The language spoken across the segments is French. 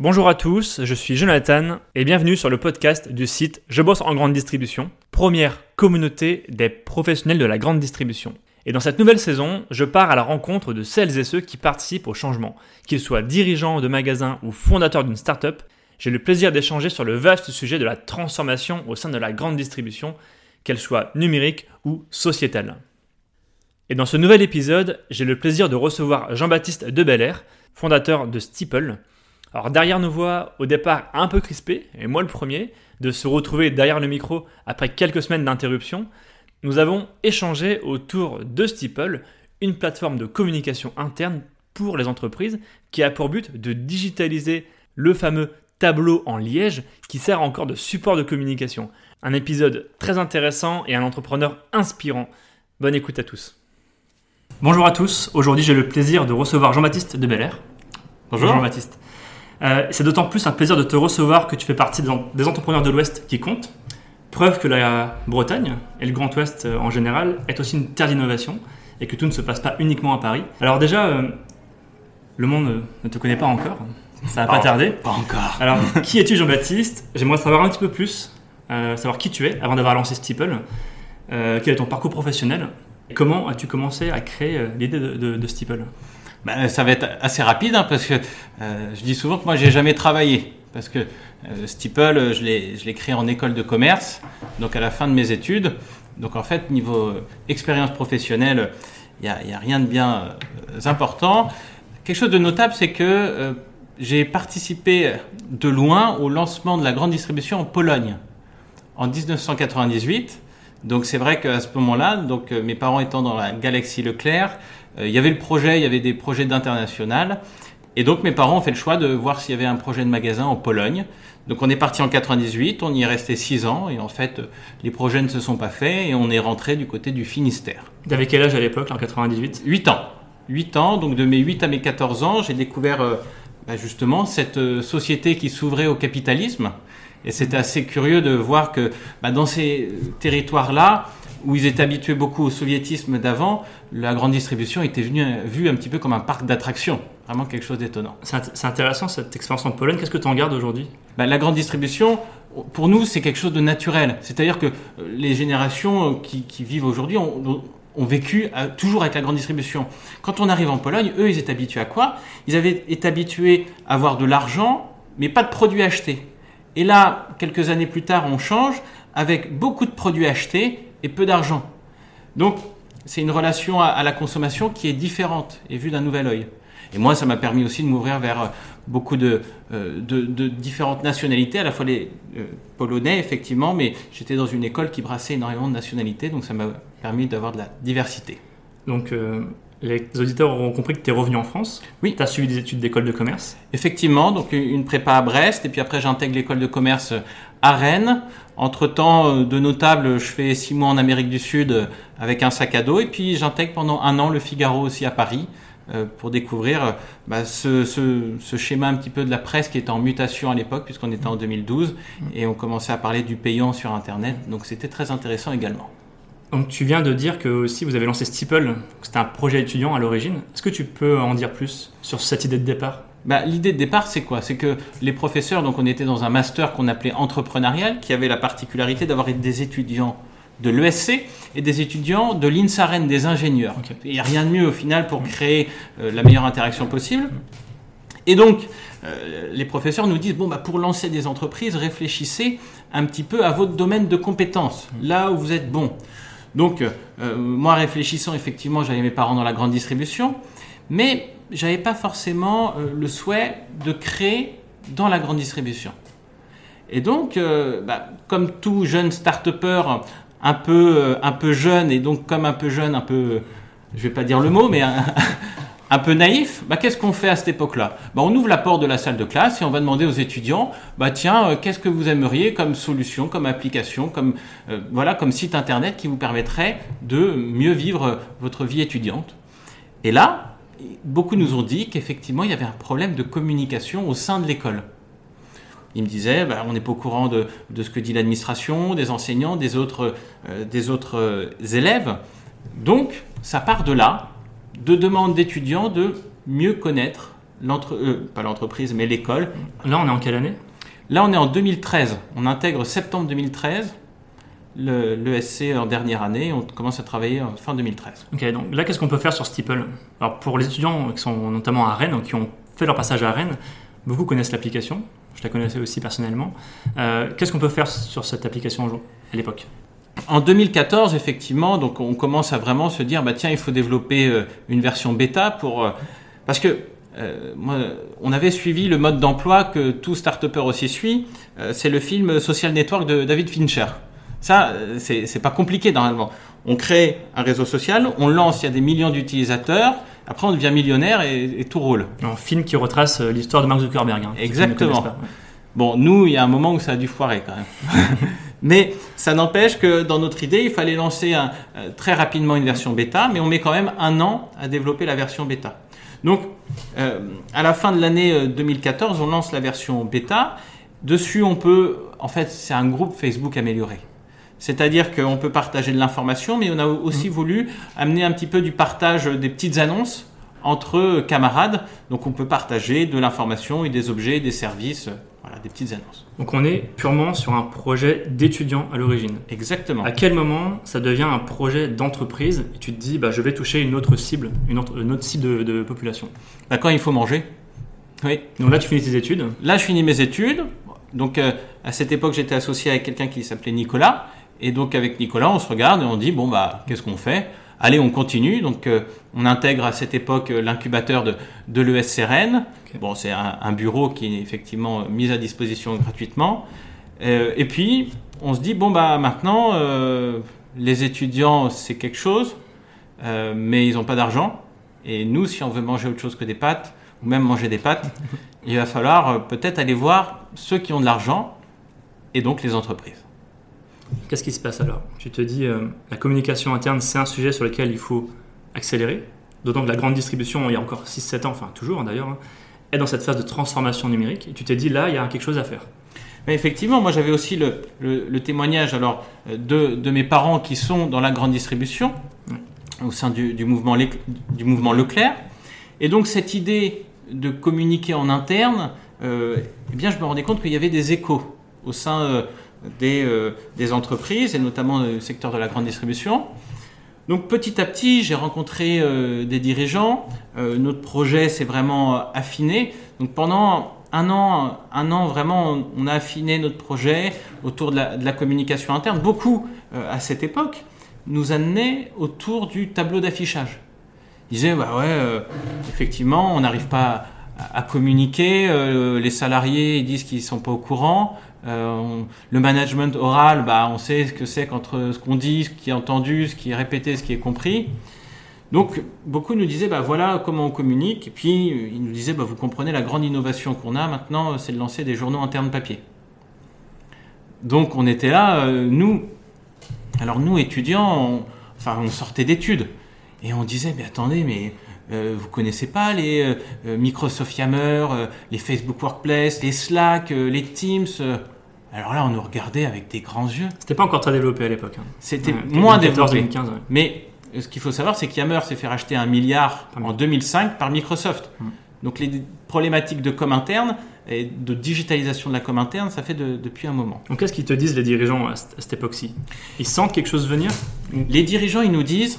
Bonjour à tous, je suis Jonathan et bienvenue sur le podcast du site Je bosse en grande distribution, première communauté des professionnels de la grande distribution. Et dans cette nouvelle saison, je pars à la rencontre de celles et ceux qui participent au changement. Qu'ils soient dirigeants de magasins ou fondateurs d'une start-up, j'ai le plaisir d'échanger sur le vaste sujet de la transformation au sein de la grande distribution, qu'elle soit numérique ou sociétale. Et dans ce nouvel épisode, j'ai le plaisir de recevoir Jean-Baptiste Debelair, fondateur de Steeple, alors derrière nos voix, au départ un peu crispées, et moi le premier, de se retrouver derrière le micro après quelques semaines d'interruption, nous avons échangé autour de Steeple, une plateforme de communication interne pour les entreprises qui a pour but de digitaliser le fameux tableau en liège qui sert encore de support de communication. Un épisode très intéressant et un entrepreneur inspirant. Bonne écoute à tous. Bonjour à tous, aujourd'hui j'ai le plaisir de recevoir Jean-Baptiste de Belair. Bonjour. Jean-Baptiste. Euh, c'est d'autant plus un plaisir de te recevoir que tu fais partie des entrepreneurs de l'Ouest qui comptent. Preuve que la Bretagne et le Grand Ouest euh, en général est aussi une terre d'innovation et que tout ne se passe pas uniquement à Paris. Alors déjà, euh, le monde ne te connaît pas encore. Ça va pas, tarder. Pas encore. Alors, qui es-tu Jean-Baptiste? J'aimerais savoir un petit peu plus, savoir qui tu es avant d'avoir lancé Steeple. quel est ton parcours professionnel? Comment as-tu commencé à créer l'idée de, de Steeple? Ben, ça va être assez rapide hein, parce que euh, je dis souvent que moi j'ai jamais travaillé parce que euh, Steeple je l'ai créé en école de commerce donc à la fin de mes études. Donc en fait niveau expérience professionnelle il n'y a, a, rien de bien euh, important. Quelque chose de notable c'est que j'ai participé de loin au lancement de la grande distribution en Pologne en 1998 donc c'est vrai qu'à ce moment-là, donc mes parents étant dans la galaxie Leclerc, euh, il y avait le projet, il y avait des projets d'international. Et donc mes parents ont fait le choix de voir s'il y avait un projet de magasin en Pologne. Donc on est parti en 98, on y est resté 6 ans et en fait les projets ne se sont pas faits et on est rentré du côté du Finistère. T'avais quel âge à l'époque en 98 8 ans. 8 ans, donc de mes 8 à mes 14 ans, j'ai découvert euh, bah, justement cette euh, société qui s'ouvrait au capitalisme. Et c'était assez curieux de voir que bah, dans ces territoires-là, où ils étaient habitués beaucoup au soviétisme d'avant, la grande distribution était venue, vue un petit peu comme un parc d'attractions. Vraiment quelque chose d'étonnant. C'est intéressant cette expérience en Pologne. Qu'est-ce que tu en gardes aujourd'hui? Bah, La grande distribution, pour nous, c'est quelque chose de naturel. C'est-à-dire que euh, les générations qui, vivent aujourd'hui ont, vécu toujours avec la grande distribution. Quand on arrive en Pologne, eux, ils étaient habitués à quoi? Ils avaient été habitués à avoir de l'argent, mais pas de produits achetés. Et là, quelques années plus tard, on change avec beaucoup de produits achetés et peu d'argent. Donc, c'est une relation à, la consommation qui est différente et vue d'un nouvel œil. Et moi, ça m'a permis aussi de m'ouvrir vers euh, beaucoup de, euh, de, différentes nationalités, à la fois les euh, polonais, effectivement, mais j'étais dans une école qui brassait énormément de nationalités, donc ça m'a permis d'avoir de la diversité. Donc, les auditeurs auront compris que tu es revenu en France. Oui. Tu as suivi des études d'école de commerce. Effectivement, donc une prépa à Brest, et puis après j'intègre l'école de commerce à Rennes. Entre-temps, euh, de notable, je fais six mois en Amérique du Sud euh, avec un sac à dos, et puis j'intègre pendant un an le Figaro aussi à Paris euh, pour découvrir bah, ce, ce, schéma un petit peu de la presse qui était en mutation à l'époque, puisqu'on était en 2012, et on commençait à parler du payant sur Internet, donc c'était très intéressant également. Donc tu viens de dire que aussi vous avez lancé Steeple, c'était un projet étudiant à l'origine. Est-ce que tu peux en dire plus sur cette idée de départ? Bah, L'idée de départ, c'est quoi? C'est que les professeurs, donc on était dans un master qu'on appelait entrepreneurial, qui avait la particularité d'avoir des étudiants de l'ESC et des étudiants de l'INSAREN, des ingénieurs. Il n'y a rien de mieux au final pour créer euh, la meilleure interaction possible. Et donc, euh, les professeurs nous disent, bon, bah, pour lancer des entreprises, réfléchissez un petit peu à votre domaine de compétences, là où vous êtes bon. Donc, euh, moi, réfléchissant, effectivement, j'avais mes parents dans la grande distribution, mais j'avais pas forcément euh, le souhait de créer dans la grande distribution. Et donc, euh, bah, comme tout jeune start-upper un peu, un peu jeune, et donc comme un peu jeune, un peu, je vais pas dire le mot, mais peu naïf, bah, qu'est-ce qu'on fait à cette époque-là bah, On ouvre la porte de la salle de classe et on va demander aux étudiants, bah, tiens, euh, qu'est-ce que vous aimeriez comme solution, comme application, comme, euh, voilà, comme site internet qui vous permettrait de mieux vivre votre vie étudiante Et là, beaucoup nous ont dit qu'effectivement, il y avait un problème de communication au sein de l'école. Ils me disaient, bah, on n'est pas au courant de, ce que dit l'administration, des enseignants, des autres, euh, des autres élèves. Donc, ça part de là, de demande d'étudiants de mieux connaître l'entre, euh, pas l'entreprise, mais l'école. Là, on est en quelle année? Là, on est en 2013. On intègre septembre 2013 le, l'ESC en dernière année. On commence à travailler en fin 2013. Ok, donc là, qu'est-ce qu'on peut faire sur Steeple? Alors, pour les étudiants qui sont notamment à Rennes, qui ont fait leur passage à Rennes, beaucoup connaissent l'application. Je la connaissais aussi personnellement. Euh, qu'est-ce qu'on peut faire sur cette application à l'époque? En 2014, effectivement, donc on commence à vraiment se dire, bah tiens, il faut développer euh, une version bêta pour euh, parce que euh, moi, on avait suivi le mode d'emploi que tout start-upper aussi suit. euh, c'est le film Social Network de David Fincher. Ça, c'est pas compliqué normalement. On crée un réseau social, on lance, il y a des millions d'utilisateurs. Après, on devient millionnaire et, et tout roule. Un film qui retrace l'histoire de Mark Zuckerberg. hein, Exactement. connaissent pas. Ouais. Bon, nous, il y a un moment où ça a dû foirer quand même. mais ça n'empêche que dans notre idée, il fallait lancer un- euh, très rapidement une version bêta, mais on met quand même un an à développer la version bêta. Donc, euh, à la fin de l'année euh, 2014, on lance la version bêta. Dessus, on peut, en fait, c'est un groupe Facebook amélioré. C'est-à-dire qu'on peut partager de l'information, mais on a aussi voulu amener un petit peu du partage des petites annonces entre camarades. Donc on peut partager de l'information et des objets, des services, euh, voilà, des petites annonces. Donc on est purement sur un projet d'étudiant à l'origine. Exactement. À quel moment ça devient un projet d'entreprise et tu te dis bah, je vais toucher une autre cible, une autre, une autre cible de, de population? Bah, quand il faut manger. Oui. Donc là tu finis tes études. Là, je finis mes études. Donc euh, à cette époque, j'étais associé avec quelqu'un qui s'appelait Nicolas. Et donc avec Nicolas, on se regarde et on dit bon bah qu'est-ce qu'on fait? Allez, on continue. Donc euh, on intègre à cette époque euh, l'incubateur de, de l'ESCRN. Bon, c'est un, un bureau qui est effectivement mis à disposition gratuitement. Euh, et puis on se dit bon bah maintenant euh, les étudiants c'est quelque chose, euh, mais ils n'ont pas d'argent. Et nous, si on veut manger autre chose que des pâtes ou même manger des pâtes, il va falloir euh, peut-être aller voir ceux qui ont de l'argent et donc les entreprises. Qu'est-ce qui se passe alors? Tu te dis euh, la communication interne c'est un sujet sur lequel il faut accélérer. D'autant que la grande distribution, il y a encore 6-7 ans, enfin toujours hein, d'ailleurs, hein, est dans cette phase de transformation numérique. Et tu t'es dit là il y a quelque chose à faire. Mais effectivement, moi j'avais aussi le, le- le témoignage alors, de, de mes parents qui sont dans la grande distribution, au sein du, du mouvement, Lec- du mouvement Leclerc. Et donc cette idée de communiquer en interne, euh, eh bien, je me rendais compte qu'il y avait des échos au sein euh, des, euh, des entreprises, et notamment le secteur de la grande distribution. Donc petit à petit, j'ai rencontré euh, des dirigeants. Euh, notre projet s'est vraiment affiné. Donc pendant un an, un an vraiment, on a affiné notre projet autour de la, de la communication interne. Beaucoup à cette époque nous amenaient autour du tableau d'affichage. Ils disaient bah ouais, effectivement, on n'arrive pas à, communiquer. euh, les salariés ils disent qu'ils sont pas au courant. Euh, le management oral, bah, on sait ce que c'est entre ce qu'on dit, ce qui est entendu, ce qui est répété, ce qui est compris. Donc, beaucoup nous disaient, bah, voilà comment on communique. Et puis, euh, ils nous disaient, bah, vous comprenez la grande innovation qu'on a maintenant, euh, c'est de lancer des journaux internes papier. Donc, on était là, euh, nous, alors nous, étudiants, on, enfin, on sortait d'études. Et on disait, mais attendez, mais euh, vous connaissez pas les euh, euh, Microsoft Yammer, euh, les Facebook Workplace, les Slack, les Teams. Alors là, on nous regardait avec des grands yeux. C'était pas encore très développé à l'époque. hein. C'était Ouais, moins 2014, développé. 2015, ouais. Mais ce qu'il faut savoir, c'est qu'Yammer s'est fait racheter un milliard Par en 2005 par Microsoft. Donc les problématiques de com interne et de digitalisation de la com interne, ça fait de- depuis un moment. Donc qu'est-ce qu'ils te disent les dirigeants à cette époque-ci? Ils sentent quelque chose venir? Les dirigeants, ils nous disent,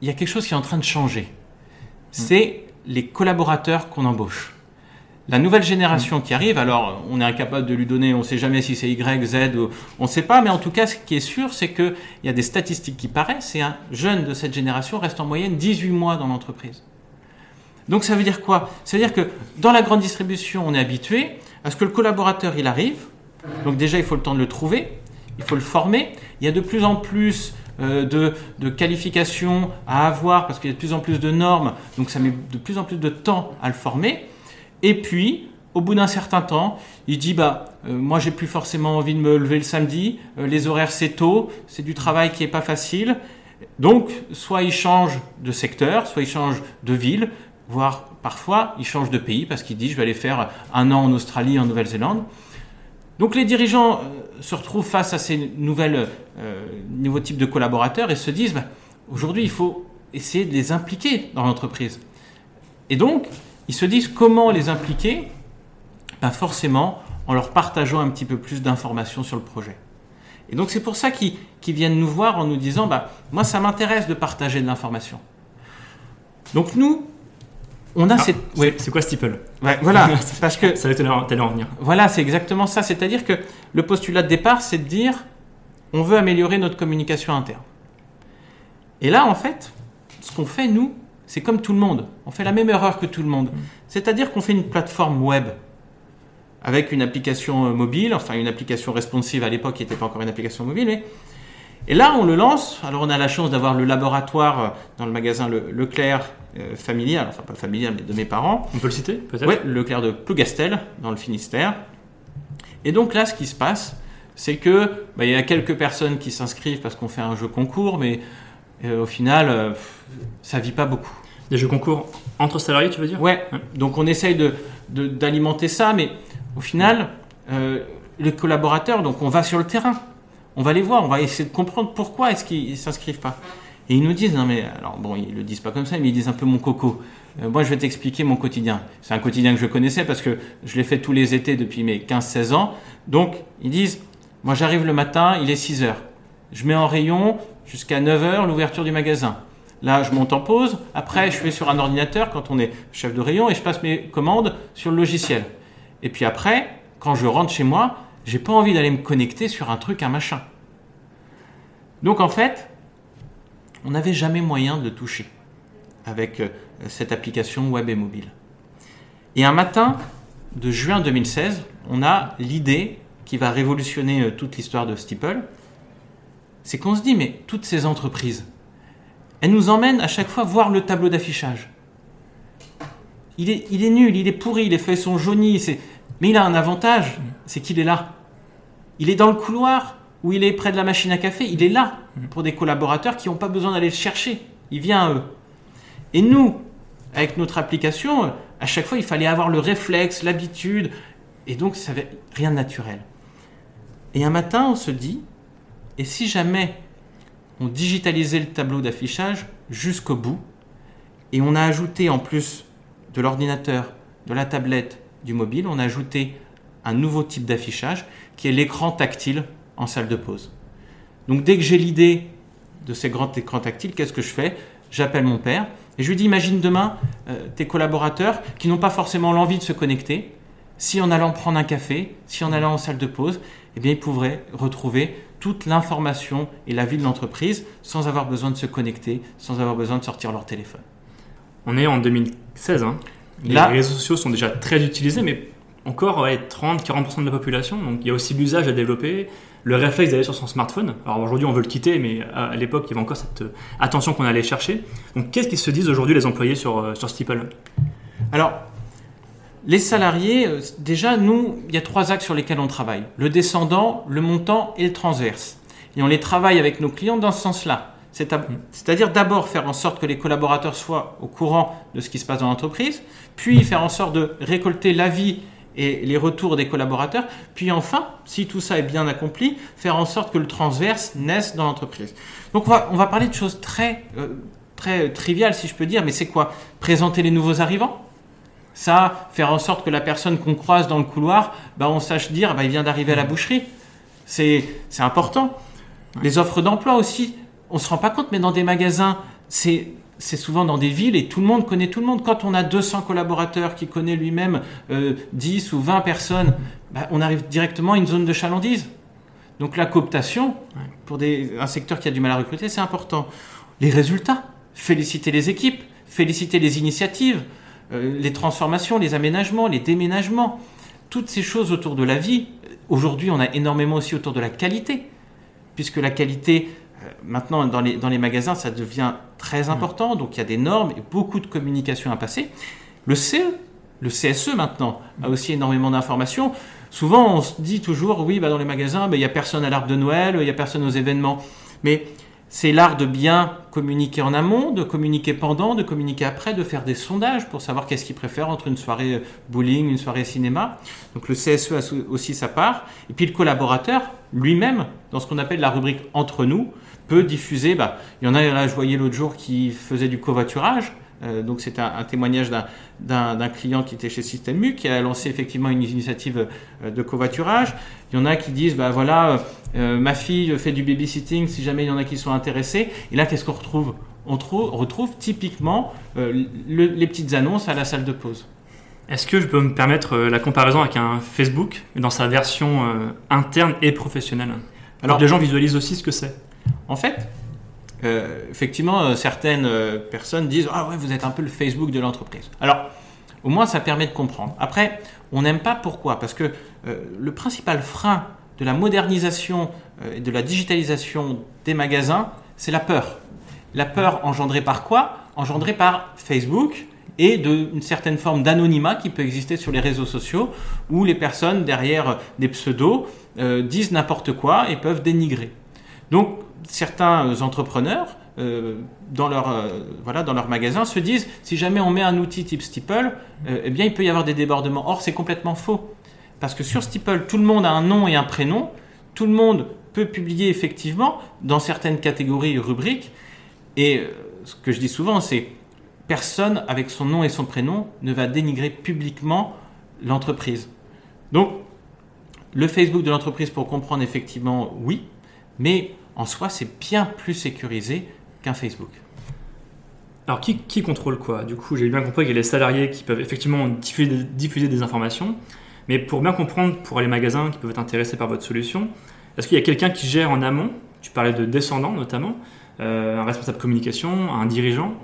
il y a quelque chose qui est en train de changer. C'est les collaborateurs qu'on embauche. La nouvelle génération qui arrive, alors on est incapable de lui donner, on ne sait jamais si c'est Y, Z, on ne sait pas, mais en tout cas, ce qui est sûr, c'est qu'il y a des statistiques qui paraissent, c'est un jeune de cette génération reste en moyenne 18 mois dans l'entreprise. Donc ça veut dire quoi? Ça veut dire que dans la grande distribution, on est habitué à ce que le collaborateur, il arrive, donc déjà, il faut le temps de le trouver, il faut le former. Il y a de plus en plus de, de qualifications à avoir parce qu'il y a de plus en plus de normes, donc ça met de plus en plus de temps à le former. Et puis, au bout d'un certain temps, il dit bah euh, moi j'ai plus forcément envie de me lever le samedi, euh, les horaires c'est tôt, c'est du travail qui est pas facile. Donc, soit il change de secteur, soit il change de ville, voire parfois il change de pays parce qu'il dit je vais aller faire un an en Australie, en Nouvelle-Zélande. Donc les dirigeants euh, se retrouvent face à ces nouvelles, euh, nouveaux types de collaborateurs et se disent bah, aujourd'hui il faut essayer de les impliquer dans l'entreprise. Et donc ils se disent comment les impliquer? Ben Forcément, en leur partageant un petit peu plus d'informations sur le projet. Et donc c'est pour ça qu'ils viennent nous voir en nous disant, bah, moi ça m'intéresse de partager de l'information. Donc nous, on a Ah, cette... C'est c'est quoi Steeple Ouais, voilà, parce que Ça va t'allais en t'allais en venir. voilà, c'est exactement ça. C'est-à-dire que le postulat de départ, c'est de dire on veut améliorer notre communication interne. Et là, en fait, ce qu'on fait, nous, c'est comme tout le monde. On fait la même erreur que tout le monde. C'est-à-dire qu'on fait une plateforme web avec une application euh, mobile, enfin une application responsive à l'époque qui n'était pas encore une application mobile. Mais... Et là, on le lance. Alors, on a la chance d'avoir le laboratoire euh, dans le magasin Le- Leclerc euh, familial, enfin pas familial, mais de mes parents. On peut le citer peut-être le Leclerc de Plougastel, dans le Finistère. Et donc là, ce qui se passe, c'est que bah, il y a quelques personnes qui s'inscrivent parce qu'on fait un jeu concours, mais euh, au final, euh, ça vit pas beaucoup. Des jeux concours entre salariés, tu veux dire? Ouais, Ouais. donc on essaye de- de- d'alimenter ça, mais au final, euh, les collaborateurs, donc on va sur le terrain, on va les voir, on va essayer de comprendre pourquoi est-ce qu'ils s'inscrivent pas. Et ils nous disent, non mais, alors bon, ils le disent pas comme ça, mais ils disent un peu mon coco. Euh, moi, je vais t'expliquer mon quotidien. C'est un quotidien que je connaissais parce que je l'ai fait tous les étés depuis mes 15-16 ans. Donc, ils disent, moi j'arrive le matin, il est 6 heures. Je mets en rayon jusqu'à 9 heures l'ouverture du magasin. Là, je monte en pause. Après, je suis sur un ordinateur quand on est chef de rayon et je passe mes commandes sur le logiciel. Et puis après, quand je rentre chez moi, j'ai pas envie d'aller me connecter sur un truc, un machin. Donc en fait, on n'avait jamais moyen de le toucher avec euh, cette application web et mobile. Et un matin de juin 2016, on a l'idée qui va révolutionner euh, toute l'histoire de Steeple. C'est qu'on se dit, mais toutes ces entreprises, elles nous emmènent à chaque fois voir le tableau d'affichage. Il est, il est nul, il est pourri, les feuilles sont jaunies, mais il a un avantage, c'est qu'il est là. Il est dans le couloir ou il est près de la machine à café, il est là pour des collaborateurs qui n'ont pas besoin d'aller le chercher. Il vient à eux. Et nous, avec notre application, à chaque fois, il fallait avoir le réflexe, l'habitude, et donc ça avait rien de naturel. Et un matin, on se dit, et si jamais on digitalisait le tableau d'affichage jusqu'au bout, et on a ajouté en plus de l'ordinateur, de la tablette, du mobile, on a ajouté un nouveau type d'affichage qui est l'écran tactile en salle de pause. Donc dès que j'ai l'idée de ces grands écrans tactiles, qu'est-ce que je fais? J'appelle mon père et je lui dis imagine demain euh, tes collaborateurs qui n'ont pas forcément l'envie de se connecter, si en allant prendre un café, si en allant en salle de pause, eh bien ils pourraient retrouver toute l'information et la vie de l'entreprise sans avoir besoin de se connecter, sans avoir besoin de sortir leur téléphone. On est en 2016. hein. Les Là- réseaux sociaux sont déjà très utilisés, mais encore ouais, 30-40% de la population. Donc il y a aussi l'usage à développer, le réflexe d'aller sur son smartphone. Alors aujourd'hui, on veut le quitter, mais à à l'époque, il y avait encore cette euh, attention qu'on allait chercher. Donc qu'est-ce qu'ils se disent aujourd'hui, les employés, sur, euh, sur Steeple? Alors, les salariés, euh, déjà, nous, il y a trois axes sur lesquels on travaille. Le descendant, le montant et le transverse. Et on les travaille avec nos clients dans ce sens-là. C'est-à-dire d'abord faire en sorte que les collaborateurs soient au courant de ce qui se passe dans l'entreprise, puis faire en sorte de récolter l'avis et les retours des collaborateurs, puis enfin, si tout ça est bien accompli, faire en sorte que le transverse naisse dans l'entreprise. Donc on va, on va parler de choses très, euh, très triviales, si je peux dire, mais c'est quoi? Présenter les nouveaux arrivants? Ça, faire en sorte que la personne qu'on croise dans le couloir, bah, on sache dire, bah, il vient d'arriver à la boucherie. C'est c'est important. Les offres d'emploi aussi, on se rend pas compte, mais dans des magasins, c'est c'est souvent dans des villes et tout le monde connaît tout le monde. Quand on a 200 collaborateurs qui connaît lui-même euh, 10 ou 20 personnes, bah, on arrive directement à une zone de chalandise. Donc la cooptation, pour des, un secteur qui a du mal à recruter, c'est important. Les résultats, féliciter les équipes, féliciter les initiatives, euh, les transformations, les aménagements, les déménagements, toutes ces choses autour de la vie. Aujourd'hui, on a énormément aussi autour de la qualité, puisque la qualité, maintenant dans les, dans les magasins, ça devient très important, donc il y a des normes et beaucoup de communication à passer. Le CE, le CSE maintenant, a aussi énormément d'informations. Souvent, on se dit toujours, oui, bah, dans les magasins, bah, il n'y a personne à l'arbre de Noël, il n'y a personne aux événements. Mais c'est l'art de bien communiquer en amont, de communiquer pendant, de communiquer après, de faire des sondages pour savoir qu'est-ce qu'ils préfèrent entre une soirée bowling, une soirée cinéma. Donc le CSE a aussi sa part. Et puis le collaborateur, lui-même, dans ce qu'on appelle la rubrique entre nous, peut diffuser. Bah, il y en a, là, je voyais l'autre jour qui faisait du covoiturage. Euh, donc c'est un, témoignage d'un client qui était chez Système U, qui a lancé effectivement une initiative euh, de covoiturage. Il y en a qui disent, bah voilà, euh, ma fille fait du babysitting, si jamais il y en a qui sont intéressés. Et là, qu'est-ce qu'on retrouve? On retrouve typiquement les petites annonces à la salle de pause. Est-ce que je peux me permettre la comparaison avec un Facebook dans sa version interne et professionnelle? Alors, les gens visualisent aussi ce que c'est. En fait, euh, effectivement, euh, certaines euh, personnes disent Ah ouais, vous êtes un peu le Facebook de l'entreprise. Alors, au moins, ça permet de comprendre. Après, on n'aime pas pourquoi? Parce que le principal frein de la modernisation et de la digitalisation des magasins, c'est la peur. La peur engendrée par quoi? Engendrée par Facebook et d'une certaine forme d'anonymat qui peut exister sur les réseaux sociaux où les personnes derrière des pseudos disent n'importe quoi et peuvent dénigrer. Donc certains entrepreneurs, euh, dans, leur, euh, voilà, dans leur magasin, se disent si jamais on met un outil type Steeple, euh, eh bien il peut y avoir des débordements. Or, c'est complètement faux. Parce que sur Steeple, tout le monde a un nom et un prénom. Tout le monde peut publier effectivement dans certaines catégories rubriques. Et ce que je dis souvent, c'est personne avec son nom et son prénom ne va dénigrer publiquement l'entreprise. Donc, le Facebook de l'entreprise, pour comprendre effectivement, oui, mais en soi, c'est bien plus sécurisé qu'un Facebook. Alors, qui, contrôle quoi? Du coup, j'ai bien compris qu'il y a les salariés qui peuvent effectivement diffuser, des informations, mais pour bien comprendre, pour les magasins qui peuvent être intéressés par votre solution, est-ce qu'il y a quelqu'un qui gère en amont? Tu parlais de descendants notamment, euh, un responsable communication, un dirigeant.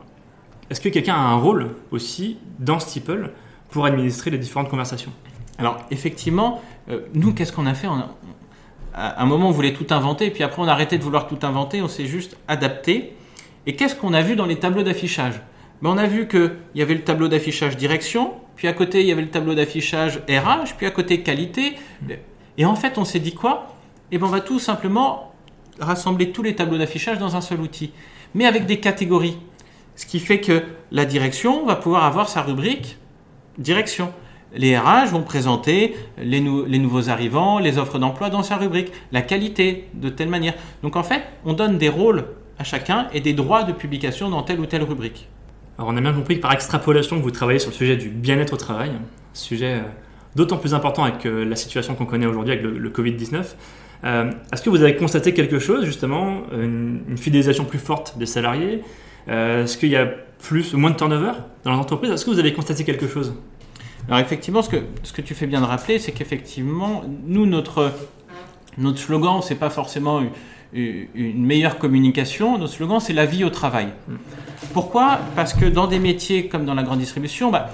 Est-ce que quelqu'un a un rôle aussi dans Steeple pour administrer les différentes conversations? Alors, effectivement, euh, nous, qu'est-ce qu'on a fait? À un moment, on voulait tout inventer, puis après, on a arrêté de vouloir tout inventer, on s'est juste adapté. Et qu'est-ce qu'on a vu dans les tableaux d'affichage? Ben, On a vu qu'il y avait le tableau d'affichage direction, puis à côté, il y avait le tableau d'affichage RH, puis à côté, qualité. Et en fait, on s'est dit quoi? Eh ben, on va tout simplement rassembler tous les tableaux d'affichage dans un seul outil, mais avec des catégories. Ce qui fait que la direction va pouvoir avoir sa rubrique direction les RH vont présenter les, nouveaux arrivants, les offres d'emploi dans sa rubrique, la qualité de telle manière. Donc en fait, on donne des rôles à chacun et des droits de publication dans telle ou telle rubrique. Alors on a bien compris que par extrapolation, vous travaillez sur le sujet du bien-être au travail, sujet euh, d'autant plus important avec euh, la situation qu'on connaît aujourd'hui avec le, Covid-19. Euh, est-ce que vous avez constaté quelque chose, justement, une, fidélisation plus forte des salariés? Est-ce qu'il y a plus ou moins de turnover dans l'entreprise Est-ce que vous avez constaté quelque chose? Alors effectivement, ce que, ce que tu fais bien de rappeler, c'est qu'effectivement, nous, notre, notre slogan, c'est pas forcément une, meilleure communication, notre slogan, c'est la vie au travail. Pourquoi? Parce que dans des métiers comme dans la grande distribution, bah,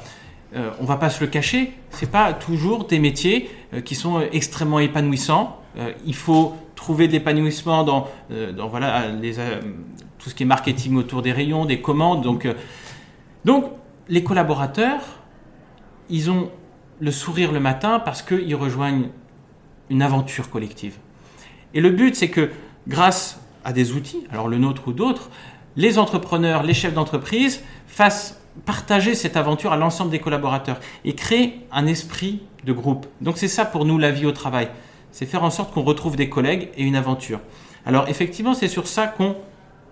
euh, on va pas se le cacher, c'est pas toujours des métiers euh, qui sont extrêmement épanouissants. Euh, il faut trouver de l'épanouissement dans, dans voilà, les, tout ce qui est marketing autour des rayons, des commandes. Donc, donc les collaborateurs, ils ont le sourire le matin parce qu'ils rejoignent une aventure collective. Et le but, c'est que grâce à des outils, alors le nôtre ou d'autres, les entrepreneurs, les chefs d'entreprise fassent partager cette aventure à l'ensemble des collaborateurs et créer un esprit de groupe. Donc c'est ça pour nous la vie au travail. C'est faire en sorte qu'on retrouve des collègues et une aventure. Alors effectivement, c'est sur ça qu'on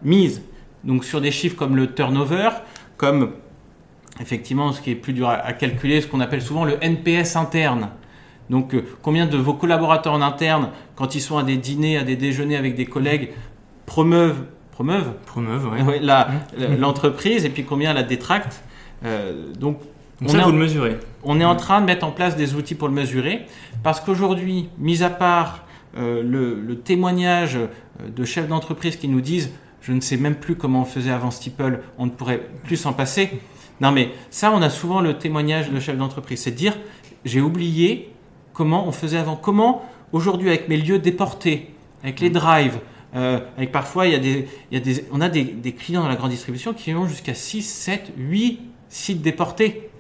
mise. Donc sur des chiffres comme le turnover, comme effectivement, ce qui est plus dur à, calculer, ce qu'on appelle souvent le NPS interne. Donc, euh, combien de vos collaborateurs en interne, quand ils sont à des dîners, à des déjeuners avec des collègues, promeuvent, promeuvent, promeuvent mmh. l'entreprise, et puis combien la détractent. Euh, donc, on ça, est vous le mesurez. On est en train de mettre en place des outils pour le mesurer, parce qu'aujourd'hui, mis à part euh, le, le, témoignage de chefs d'entreprise qui nous disent je ne sais même plus comment on faisait avant Steeple, on ne pourrait plus s'en passer. Non, mais ça, on a souvent le témoignage de chef d'entreprise. C'est de dire, j'ai oublié comment on faisait avant. Comment, aujourd'hui, avec mes lieux déportés, avec les drives, euh, avec parfois, il y a des, il y a des, on a des, des, clients dans la grande distribution qui ont jusqu'à 6, 7, 8 sites déportés.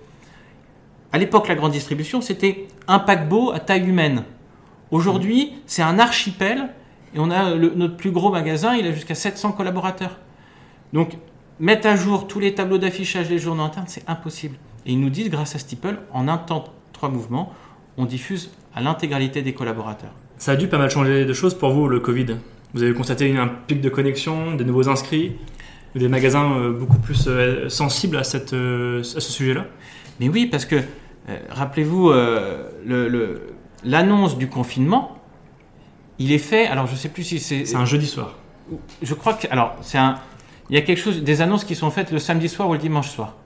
À l'époque, la grande distribution, c'était un paquebot à taille humaine. Aujourd'hui, c'est un archipel et on a notre plus gros magasin, il a jusqu'à 700 collaborateurs. Donc, mettre à jour tous les tableaux d'affichage des journaux internes, c'est impossible. Et ils nous disent, grâce à Steeple, en un temps, trois mouvements, on diffuse à l'intégralité des collaborateurs. Ça a dû pas mal changer de choses pour vous, le Covid Vous avez constaté un pic de connexion, des nouveaux inscrits des magasins beaucoup plus sensibles à, cette, à ce sujet-là? Mais oui, parce que rappelez-vous, l'annonce du confinement, il est fait. Alors, je sais plus si c'est. C'est un jeudi soir. Je crois que. Alors, c'est un. Il y a quelque chose, des annonces qui sont faites le samedi soir ou le dimanche soir.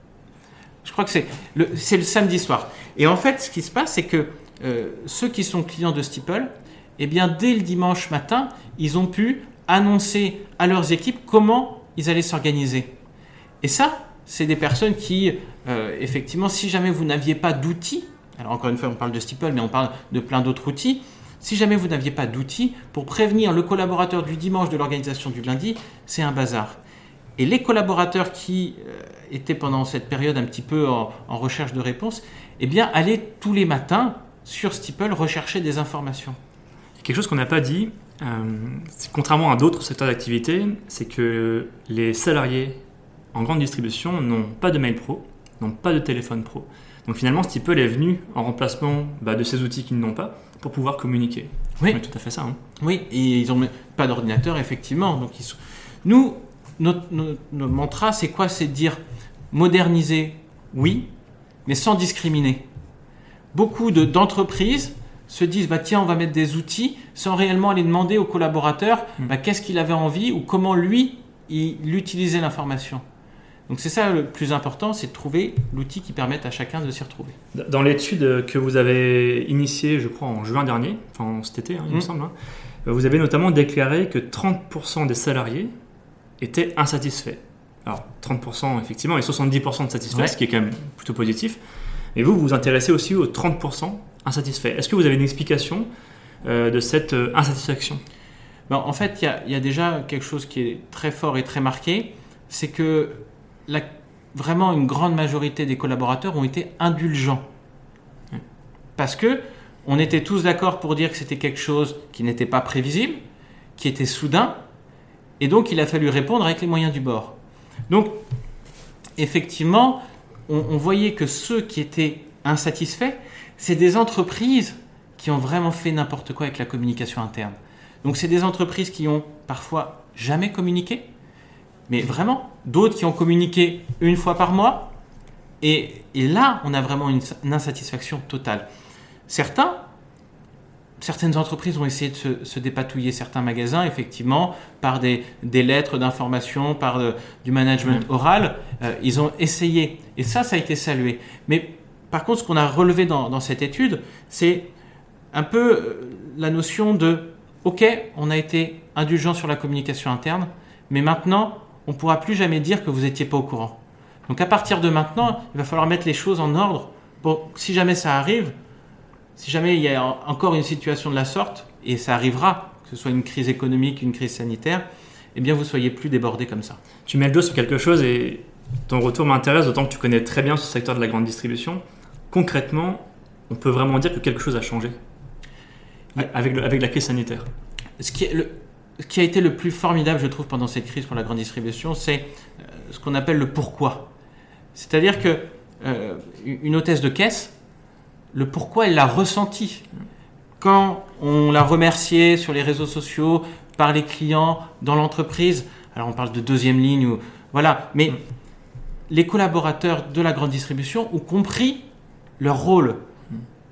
Je crois que c'est le, samedi soir. Et en fait, ce qui se passe, c'est que euh, ceux qui sont clients de Steeple, eh bien, dès le dimanche matin, ils ont pu annoncer à leurs équipes comment ils allaient s'organiser. Et ça, c'est des personnes qui, euh, effectivement, si jamais vous n'aviez pas d'outils, alors encore une fois, on parle de Steeple, mais on parle de plein d'autres outils, si jamais vous n'aviez pas d'outils pour prévenir le collaborateur du dimanche de l'organisation du lundi, c'est un bazar. Et les collaborateurs qui euh, étaient pendant cette période un petit peu en, recherche de réponses, eh bien, allaient tous les matins sur Steeple rechercher des informations. Quelque chose qu'on n'a pas dit, euh, contrairement à d'autres secteurs d'activité, c'est que les salariés en grande distribution n'ont pas de mail pro, n'ont pas de téléphone pro. Donc finalement, Steeple est venu en remplacement bah, de ces outils qu'ils n'ont pas pour pouvoir communiquer. Oui, tout à fait ça. Hein. Oui, et ils n'ont pas d'ordinateur, effectivement. Donc ils sont... Nous, notre, mantra, c'est quoi? C'est de dire moderniser, oui, mais sans discriminer. Beaucoup d'entreprises se disent bah tiens on va mettre des outils sans réellement aller demander au collaborateur hmm. bah, qu'est-ce qu'il avait envie ou comment lui il utilisait l'information. Donc c'est ça le plus important, c'est de trouver l'outil qui permette à chacun de s'y retrouver. Dans l'étude que vous avez initiée, je crois, en juin dernier, enfin cet été, hein, il me hmm. semble, hein, vous avez notamment déclaré que 30% des salariés étaient insatisfaits. Alors 30% effectivement et 70% de satisfaits, ce qui est quand même plutôt positif. Mais vous, vous vous intéressez aussi aux 30% insatisfaits. Est-ce que vous avez une explication euh, de cette euh, insatisfaction? Ben, En fait, il y, a déjà quelque chose qui est très fort et très marqué, c'est que la, vraiment une grande majorité des collaborateurs ont été indulgents. Parce que on était tous d'accord pour dire que c'était quelque chose qui n'était pas prévisible, qui était soudain, et donc il a fallu répondre avec les moyens du bord. Donc, effectivement, on, voyait que ceux qui étaient insatisfaits, c'est des entreprises qui ont vraiment fait n'importe quoi avec la communication interne. Donc, c'est des entreprises qui ont parfois jamais communiqué, mais vraiment, d'autres qui ont communiqué une fois par mois, et, là, on a vraiment une insatisfaction totale. Certains certaines entreprises ont essayé de se, dépatouiller certains magasins, effectivement, par des, lettres d'information, par euh, du management oral. Euh, ils ont essayé. Et ça, ça a été salué. Mais par contre, ce qu'on a relevé dans, cette étude, c'est un peu euh, la notion de OK, on a été indulgent sur la communication interne, mais maintenant, on ne pourra plus jamais dire que vous n'étiez pas au courant. Donc à partir de maintenant, il va falloir mettre les choses en ordre pour si jamais ça arrive, si jamais il y a encore une situation de la sorte, et ça arrivera, que ce soit une crise économique, une crise sanitaire, eh bien vous soyez plus débordés comme ça. Tu mets le doigt sur quelque chose et ton retour m'intéresse, d'autant que tu connais très bien ce secteur de la grande distribution. Concrètement, on peut vraiment dire que quelque chose a changé avec, avec la crise sanitaire. Ce qui, est le, ce qui a été le plus formidable, je trouve, pendant cette crise pour la grande distribution, c'est euh, ce qu'on appelle le pourquoi. C'est-à-dire que euh, une hôtesse de caisse, le pourquoi elle l'a ressenti. Quand on l'a remercié sur les réseaux sociaux, par les clients, dans l'entreprise, alors on parle de deuxième ligne, ou, voilà, mais les collaborateurs de la grande distribution ont compris leur rôle.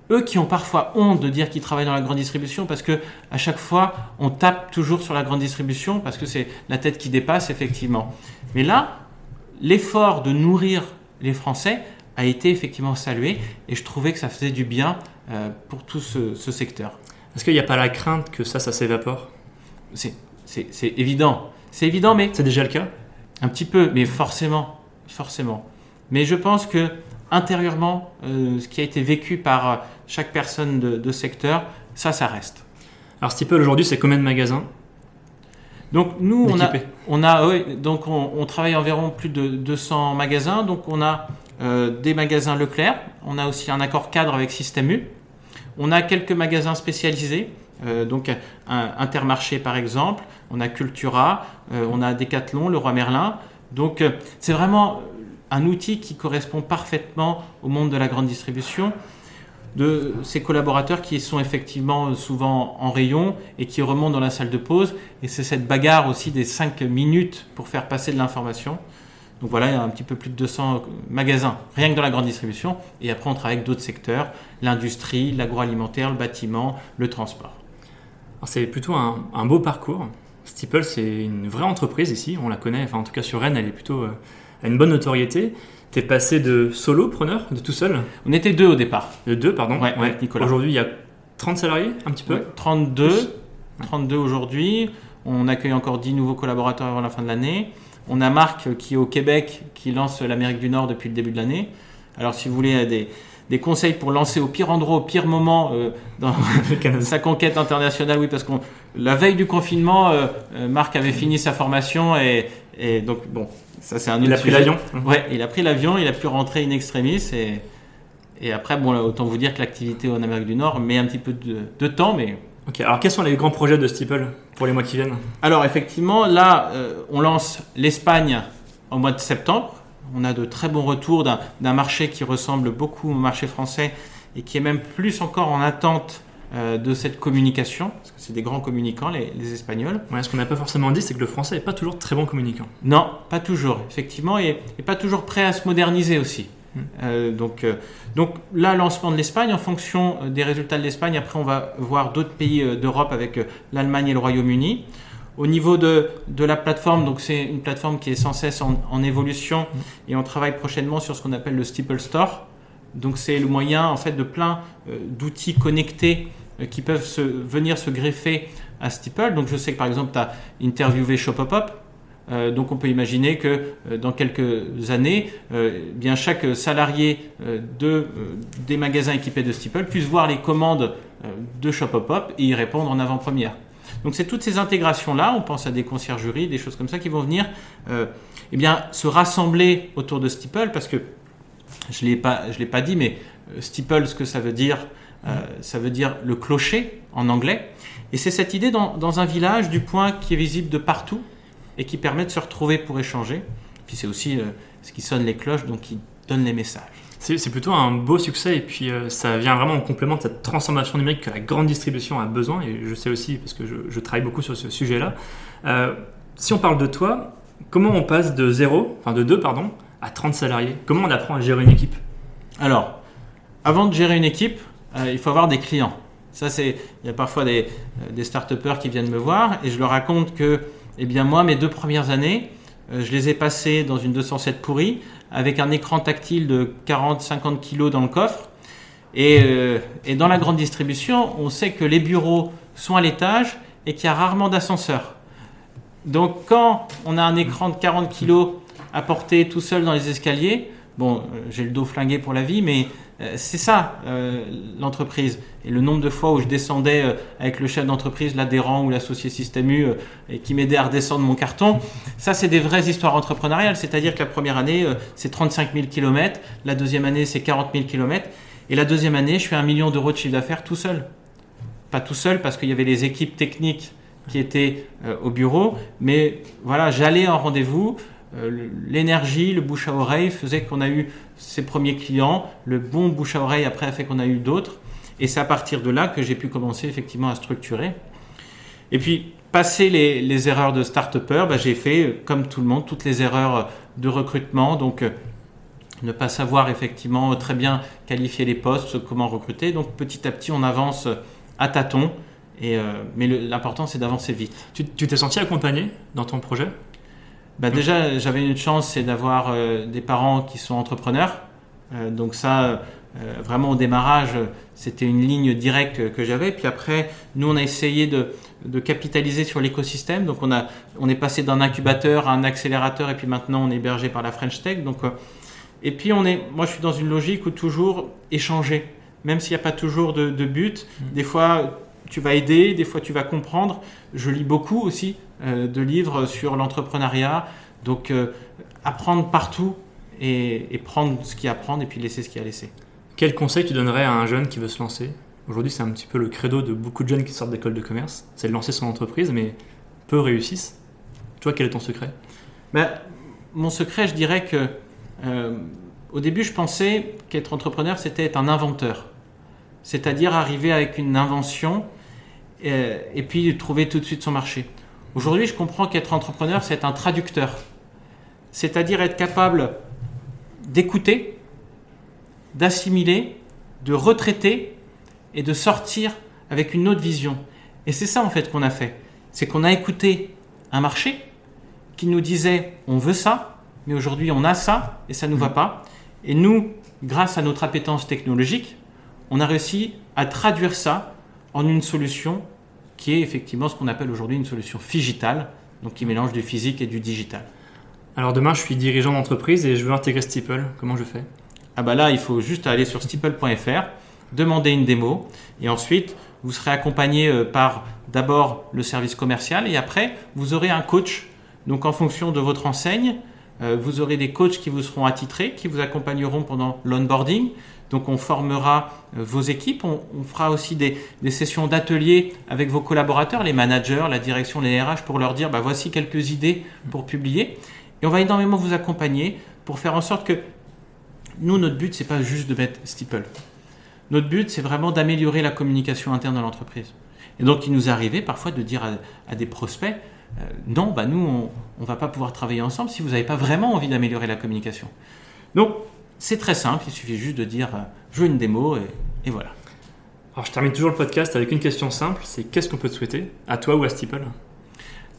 Eux qui ont parfois honte de dire qu'ils travaillent dans la grande distribution parce que à chaque fois on tape toujours sur la grande distribution parce que c'est la tête qui dépasse effectivement. Mais là, l'effort de nourrir les Français a été effectivement salué et je trouvais que ça faisait du bien euh, pour tout ce, secteur. Est-ce qu'il n'y a pas la crainte que ça, ça s'évapore? C'est évident. C'est évident, mais... C'est déjà le cas? Un petit peu, mais forcément. Forcément. Mais je pense que intérieurement, euh, ce qui a été vécu par euh, chaque personne de, secteur, ça, ça reste. Alors Steeple aujourd'hui, c'est combien de magasins? Donc nous, on a, on a, donc on, on, travaille environ plus de 200 magasins. Donc on a des magasins Leclerc. On a aussi un accord cadre avec Système U. On a quelques magasins spécialisés, euh, donc un Intermarché par exemple. On a Cultura, euh, on a Decathlon, Leroy Merlin. Donc c'est vraiment un outil qui correspond parfaitement au monde de la grande distribution. de ces collaborateurs qui sont effectivement souvent en rayon et qui remontent dans la salle de pause. Et c'est cette bagarre aussi des 5 minutes pour faire passer de l'information. Donc voilà, il y a un petit peu plus de 200 magasins, rien que dans la grande distribution. Et après, on travaille avec d'autres secteurs, l'industrie, l'agroalimentaire, le bâtiment, le transport. C'est plutôt un, beau parcours. Steeple, c'est une vraie entreprise ici, on la connaît, enfin en tout cas sur Rennes, elle est plutôt euh, à une bonne notoriété. Tu es passé de solopreneur, de tout seul? On était deux au départ. De deux, pardon Ouais, Nicolas. Aujourd'hui, il y a 30 salariés, un petit peu? 32, 32 aujourd'hui. On accueille encore 10 nouveaux collaborateurs avant la fin de l'année. On a Marc qui est au Québec, qui lance l'Amérique du Nord depuis le début de l'année. Alors si vous voulez des, des conseils pour lancer au pire endroit, au pire moment euh, dans sa conquête internationale, oui, parce qu'on la veille du confinement, euh, euh, Marc avait fini sa formation et, et donc bon, ça c'est un autre Il a pris l'avion. Ouais, il a pris l'avion, il a pu rentrer in extremis et et après bon, autant vous dire que l'activité en Amérique du Nord met un petit peu de, de temps, mais Ok, alors quels sont les grands projets de Steeple pour les mois qui viennent? Alors effectivement, là, euh, on lance l'Espagne au mois de septembre. On a de très bons retours d'un marché qui ressemble beaucoup au marché français et qui est même plus encore en attente euh, de cette communication, parce que c'est des grands communicants, les, Espagnols. Ouais, ce qu'on n'a pas forcément dit, c'est que le français n'est pas toujours très bon communicant. Non, pas toujours, effectivement, et, et pas toujours prêt à se moderniser aussi. Euh, donc, euh, donc là, lancement de l'Espagne, en fonction euh, des résultats de l'Espagne, après on va voir d'autres pays d'Europe avec l'Allemagne et le Royaume-Uni. Au niveau de, de, la plateforme, donc c'est une plateforme qui est sans cesse en, évolution et on travaille prochainement sur ce qu'on appelle le Steeple Store. Donc c'est le moyen en fait de plein d'outils connectés qui peuvent venir se greffer à Steeple. Donc je sais que par exemple tu as interviewé Shopopop, euh, donc on peut imaginer que euh, dans quelques années, euh, bien chaque salarié de, des magasins équipés de Steeple puisse voir les commandes de Shopopop et y répondre en avant-première. Donc c'est toutes ces intégrations-là, on pense à des conciergeries, des choses comme ça qui vont venir eh bien, se rassembler autour de Steeple parce que je ne l'ai pas, dit, mais Steeple, ce que ça veut dire, ça veut dire le clocher en anglais. Et c'est cette idée dans un village du point qui est visible de partout, et qui permet de se retrouver pour échanger. Puis c'est aussi euh, ce qui sonne les cloches, donc qui donne les messages. C'est plutôt un beau succès et puis euh, ça vient vraiment en complément de cette transformation numérique que la grande distribution a besoin et je sais aussi parce que je, travaille beaucoup sur ce sujet-là. Euh, si on parle de toi, comment on passe de 0, enfin de 2 pardon, à 30 salariés? Comment on apprend à gérer une équipe? Alors, avant de gérer une équipe, il faut avoir des clients. Ça, c'est, il y a parfois des, des start qui viennent me voir et je leur raconte que eh bien moi, mes deux premières années, euh, je les ai passées dans une 207 pourrie avec un écran tactile de 40-50 kg dans le coffre. Euh, et, dans la grande distribution, on sait que les bureaux sont à l'étage et qu'il y a rarement d'ascenseur. Donc quand on a un écran de 40 kg à porter tout seul dans les escaliers, bon, euh, j'ai le dos flingué pour la vie, mais c'est ça euh, l'entreprise. Et le nombre de fois où je descendais euh, avec le chef d'entreprise, l'adhérent ou l'associé Système U, et qui m'aidait à redescendre mon carton, ça c'est des vraies histoires entrepreneuriales. C'est-à-dire que la première année, c'est 35 000 km, la deuxième année, c'est 40 000 km, et la deuxième année, je fais un million d'euros de chiffre d'affaires tout seul. Pas tout seul parce qu'il y avait les équipes techniques qui étaient au bureau, mais voilà, j'allais en rendez-vous. Euh, l'énergie, le bouche à oreille faisait qu'on a eu ses premiers clients. Le bon bouche à oreille après a fait qu'on a eu d'autres. Et c'est à partir de là que j'ai pu commencer effectivement à structurer. Et puis, passer les, erreurs de start-upper, bah, j'ai fait, comme tout le monde, toutes les erreurs de recrutement. Donc, euh, ne pas savoir effectivement très bien qualifier les postes, comment recruter. Donc, petit à petit, on avance à tâtons. Et, euh, mais l'important, c'est d'avancer vite. Tu t'es senti accompagné dans ton projet? Bah déjà, j'avais une chance, c'est d'avoir euh, des parents qui sont entrepreneurs. Euh, donc ça, euh, vraiment au démarrage, c'était une ligne directe que j'avais. Puis après, nous, on a essayé de, de capitaliser sur l'écosystème. Donc on, a, on est passé d'un incubateur à un accélérateur et puis maintenant on est hébergé par la French Tech. Donc, et puis on est, moi je suis dans une logique où toujours échanger, même s'il n'y a pas toujours de, de but. Mmh. Des fois, tu vas aider, des fois tu vas comprendre. Je lis beaucoup aussi euh, de livres sur l'entrepreneuriat. Donc euh, apprendre partout et, prendre ce qu'il y a à prendre et puis laisser ce qu'il y a à laisser. Quel conseil tu donnerais à un jeune qui veut se lancer? Aujourd'hui, c'est un petit peu le credo de beaucoup de jeunes qui sortent d'école de commerce, c'est de lancer son entreprise, mais peu réussissent. Toi, quel est ton secret? Ben, Mon secret, je dirais que euh, au début, je pensais qu'être entrepreneur, c'était être un inventeur. c'est-à-dire arriver avec une invention et, puis trouver tout de suite son marché. Aujourd'hui, je comprends qu'être entrepreneur, c'est être un traducteur, c'est-à-dire être capable d'écouter, d'assimiler, de retraiter et de sortir avec une autre vision. Et c'est ça en fait qu'on a fait. C'est qu'on a écouté un marché qui nous disait on veut ça, mais aujourd'hui on a ça et ça ne nous va pas. Et nous, grâce à notre appétence technologique, on a réussi à traduire ça en une solution qui est effectivement ce qu'on appelle aujourd'hui une solution digitale, donc qui mélange du physique et du digital. Alors demain, je suis dirigeant d'entreprise et je veux intégrer Steeple. Comment je fais? Ah bah là, il faut juste aller sur steeple.fr, demander une démo et ensuite vous serez accompagné euh, par d'abord le service commercial et après vous aurez un coach. Donc en fonction de votre enseigne, euh, vous aurez des coachs qui vous seront attitrés, qui vous accompagneront pendant l'onboarding. Donc on formera euh, vos équipes, on, fera aussi des, sessions d'ateliers avec vos collaborateurs, les managers, la direction, les RH, pour leur dire bah, voici quelques idées pour publier. Et on va énormément vous accompagner pour faire en sorte que nous, notre but, c'est pas juste de mettre Steeple. Notre but, c'est vraiment d'améliorer la communication interne de l'entreprise. Et donc, il nous arrivé parfois de dire à, des prospects euh, non, bah nous, on ne va pas pouvoir travailler ensemble si vous n'avez pas vraiment envie d'améliorer la communication. Donc, c'est très simple, il suffit juste de dire euh, je veux une démo et, voilà. Alors, je termine toujours le podcast avec une question simple c'est qu'est-ce qu'on peut te souhaiter, à toi ou à Steeple?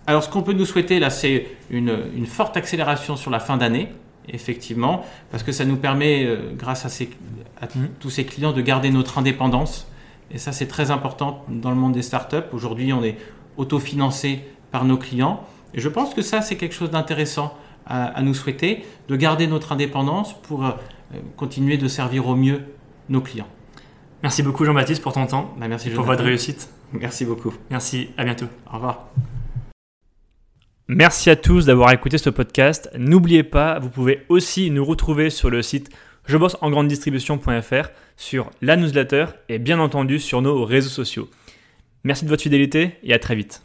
Alors, ce qu'on peut nous souhaiter là, c'est une, forte accélération sur la fin d'année, effectivement, parce que ça nous permet, euh, grâce à, mmh. tous ces clients, de garder notre indépendance. Et ça, c'est très important dans le monde des startups. Aujourd'hui, on est autofinancé par nos clients. Et je pense que ça, c'est quelque chose d'intéressant à, nous souhaiter, de garder notre indépendance pour euh, continuer de servir au mieux nos clients. Merci beaucoup Jean-Baptiste pour ton temps. Bah, merci pour votre réussite. Merci beaucoup. Merci, à bientôt. Au revoir. Merci à tous d'avoir écouté ce podcast. N'oubliez pas, vous pouvez aussi nous retrouver sur le site je bosse en grande distribution.fr, sur la newsletter et bien entendu sur nos réseaux sociaux. Merci de votre fidélité et à très vite.